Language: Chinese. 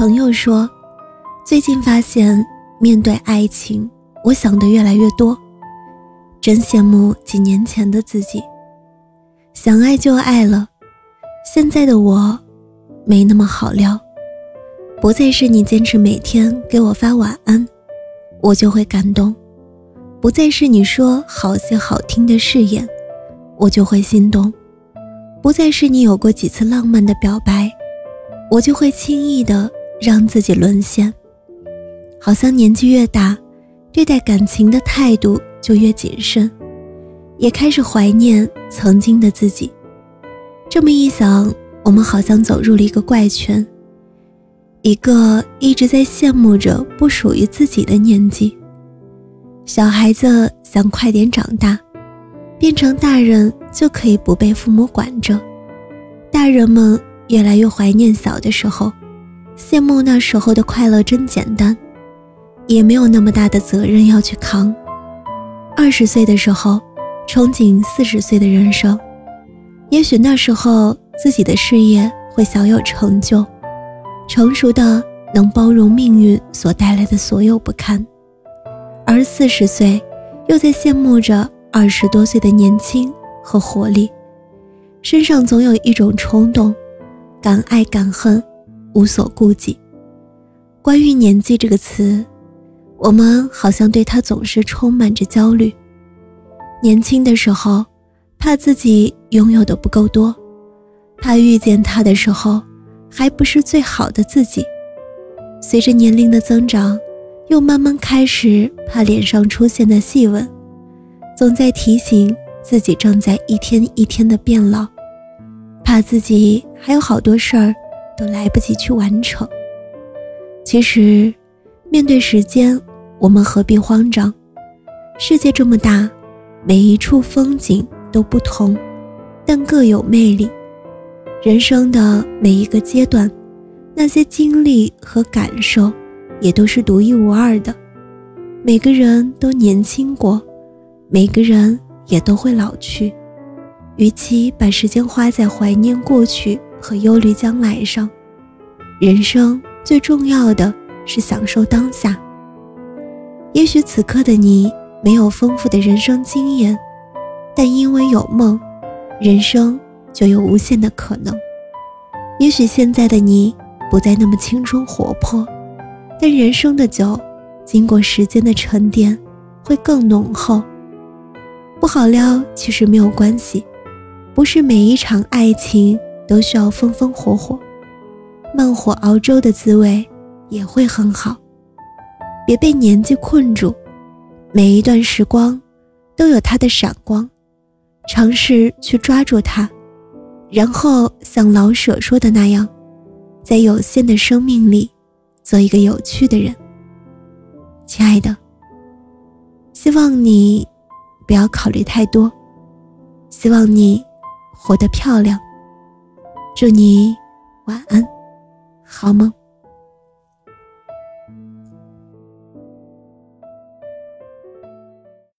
朋友说，最近发现面对爱情，我想的越来越多，真羡慕几年前的自己。想爱就爱了，现在的我没那么好撩，不再是你坚持每天给我发晚安，我就会感动；不再是你说好些好听的誓言，我就会心动；不再是你有过几次浪漫的表白，我就会轻易的。让自己沦陷，好像年纪越大，对待感情的态度就越谨慎，也开始怀念曾经的自己。这么一想，我们好像走入了一个怪圈，一个一直在羡慕着不属于自己的年纪。小孩子想快点长大，变成大人就可以不被父母管着；大人们越来越怀念小的时候。羡慕那时候的快乐真简单，也没有那么大的责任要去扛。二十岁的时候，憧憬四十岁的人生，也许那时候自己的事业会小有成就，成熟的能包容命运所带来的所有不堪。而四十岁，又在羡慕着二十多岁的年轻和活力，身上总有一种冲动，敢爱敢恨。无所顾忌。关于年纪这个词，我们好像对它总是充满着焦虑。年轻的时候，怕自己拥有的不够多，怕遇见他的时候还不是最好的自己。随着年龄的增长，又慢慢开始怕脸上出现的细纹，总在提醒自己正在一天一天的变老，怕自己还有好多事儿。都来不及去完成。其实，面对时间，我们何必慌张？世界这么大，每一处风景都不同，但各有魅力。人生的每一个阶段，那些经历和感受，也都是独一无二的。每个人都年轻过，每个人也都会老去。与其把时间花在怀念过去，和忧虑将来上，人生最重要的是享受当下。也许此刻的你没有丰富的人生经验，但因为有梦，人生就有无限的可能。也许现在的你不再那么青春活泼，但人生的酒经过时间的沉淀会更浓厚。不好撩其实没有关系，不是每一场爱情。都需要风风火火，慢火熬粥的滋味也会很好。别被年纪困住，每一段时光都有它的闪光，尝试去抓住它，然后像老舍说的那样，在有限的生命里做一个有趣的人。亲爱的，希望你不要考虑太多，希望你活得漂亮。祝你晚安，好梦。